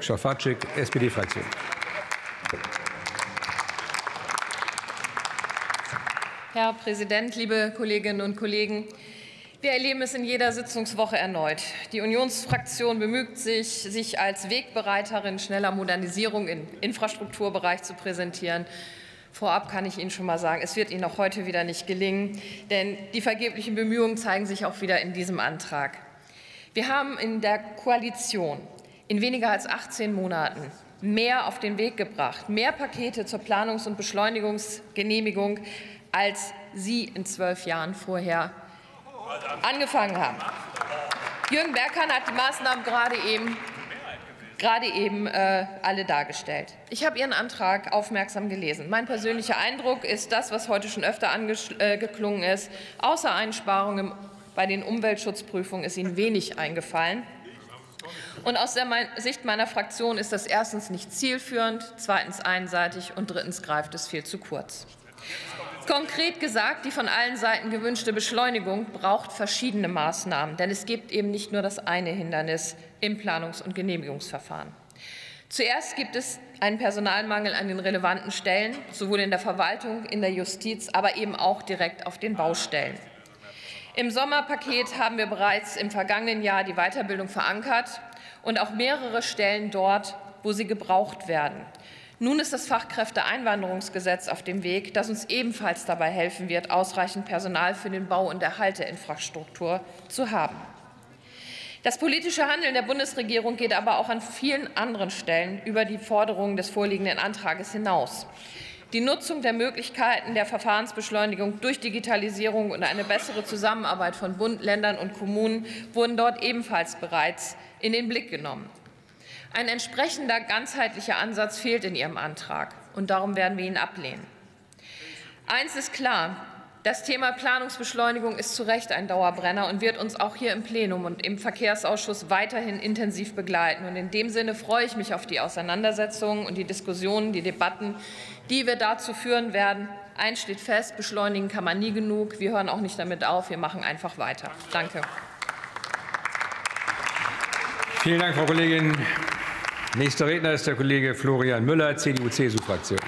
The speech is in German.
Schofatschik, SPD-Fraktion. Herr Präsident, liebe Kolleginnen und Kollegen! Wir erleben es in jeder Sitzungswoche erneut. Die Unionsfraktion bemüht sich, sich als Wegbereiterin schneller Modernisierung im Infrastrukturbereich zu präsentieren. Vorab kann ich Ihnen schon mal sagen, es wird Ihnen auch heute wieder nicht gelingen, denn die vergeblichen Bemühungen zeigen sich auch wieder in diesem Antrag. Wir haben in der Koalition in weniger als 18 Monaten mehr auf den Weg gebracht, mehr Pakete zur Planungs- und Beschleunigungsgenehmigung, als Sie in zwölf Jahren vorher angefangen haben. Jürgen Bergmann hat die Maßnahmen gerade eben gerade eben äh, alle dargestellt. Ich habe Ihren Antrag aufmerksam gelesen. Mein persönlicher Eindruck ist das, was heute schon öfter angeklungen äh, ist. Außer Einsparungen bei den Umweltschutzprüfungen ist Ihnen wenig eingefallen. Und aus der Sicht meiner Fraktion ist das erstens nicht zielführend, zweitens einseitig und drittens greift es viel zu kurz. Konkret gesagt, die von allen Seiten gewünschte Beschleunigung braucht verschiedene Maßnahmen, denn es gibt eben nicht nur das eine Hindernis im Planungs- und Genehmigungsverfahren. Zuerst gibt es einen Personalmangel an den relevanten Stellen, sowohl in der Verwaltung, in der Justiz, aber eben auch direkt auf den Baustellen. Im Sommerpaket haben wir bereits im vergangenen Jahr die Weiterbildung verankert und auch mehrere Stellen dort, wo sie gebraucht werden. Nun ist das Fachkräfteeinwanderungsgesetz auf dem Weg, das uns ebenfalls dabei helfen wird, ausreichend Personal für den Bau und Erhalt der Infrastruktur zu haben. Das politische Handeln der Bundesregierung geht aber auch an vielen anderen Stellen über die Forderungen des vorliegenden Antrags hinaus. Die Nutzung der Möglichkeiten der Verfahrensbeschleunigung durch Digitalisierung und eine bessere Zusammenarbeit von Bund, Ländern und Kommunen wurden dort ebenfalls bereits in den Blick genommen. Ein entsprechender ganzheitlicher Ansatz fehlt in Ihrem Antrag, und darum werden wir ihn ablehnen. Eins ist klar, das Thema Planungsbeschleunigung ist zu Recht ein Dauerbrenner und wird uns auch hier im Plenum und im Verkehrsausschuss weiterhin intensiv begleiten. Und in dem Sinne freue ich mich auf die Auseinandersetzungen und die Diskussionen, die Debatten, die wir dazu führen werden. Eins steht fest, beschleunigen kann man nie genug. Wir hören auch nicht damit auf, wir machen einfach weiter. Danke. Vielen Dank, Frau Kollegin. Nächster Redner ist der Kollege Florian Müller, CDU-CSU-Fraktion.